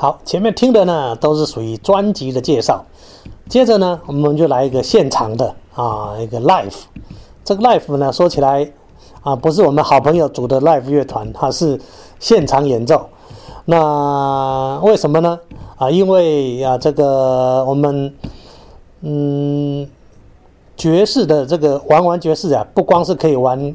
好，前面听的呢都是属于专辑的介绍，接着呢我们就来一个现场的啊一个 live。这个 live 呢说起来啊不是我们好朋友组的 live 乐团，它是现场演奏。那为什么呢？啊，因为啊这个我们嗯爵士的这个玩玩爵士啊，不光是可以玩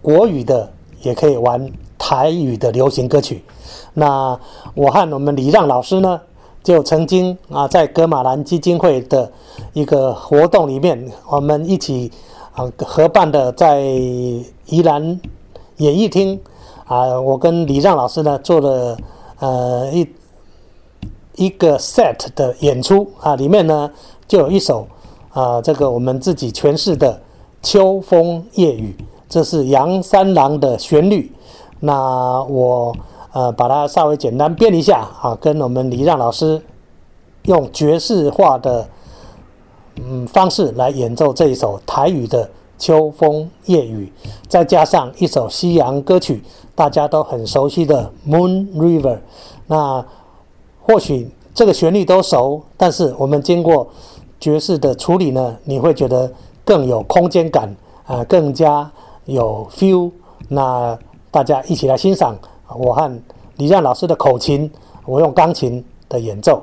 国语的，也可以玩台语的流行歌曲。那我和我们李让老师呢，就曾经啊，在格马兰基金会的一个活动里面，我们一起啊合办的在宜兰演艺厅啊，我跟李让老师呢做了呃一一个 set 的演出啊，里面呢就有一首啊这个我们自己诠释的《秋风夜雨》，这是杨三郎的旋律。那我。呃，把它稍微简单编一下啊，跟我们李让老师用爵士化的嗯方式来演奏这一首台语的《秋风夜雨》，再加上一首西洋歌曲，大家都很熟悉的《Moon River》。那或许这个旋律都熟，但是我们经过爵士的处理呢，你会觉得更有空间感啊，更加有 feel。那大家一起来欣赏。我和李亮老师的口琴，我用钢琴的演奏。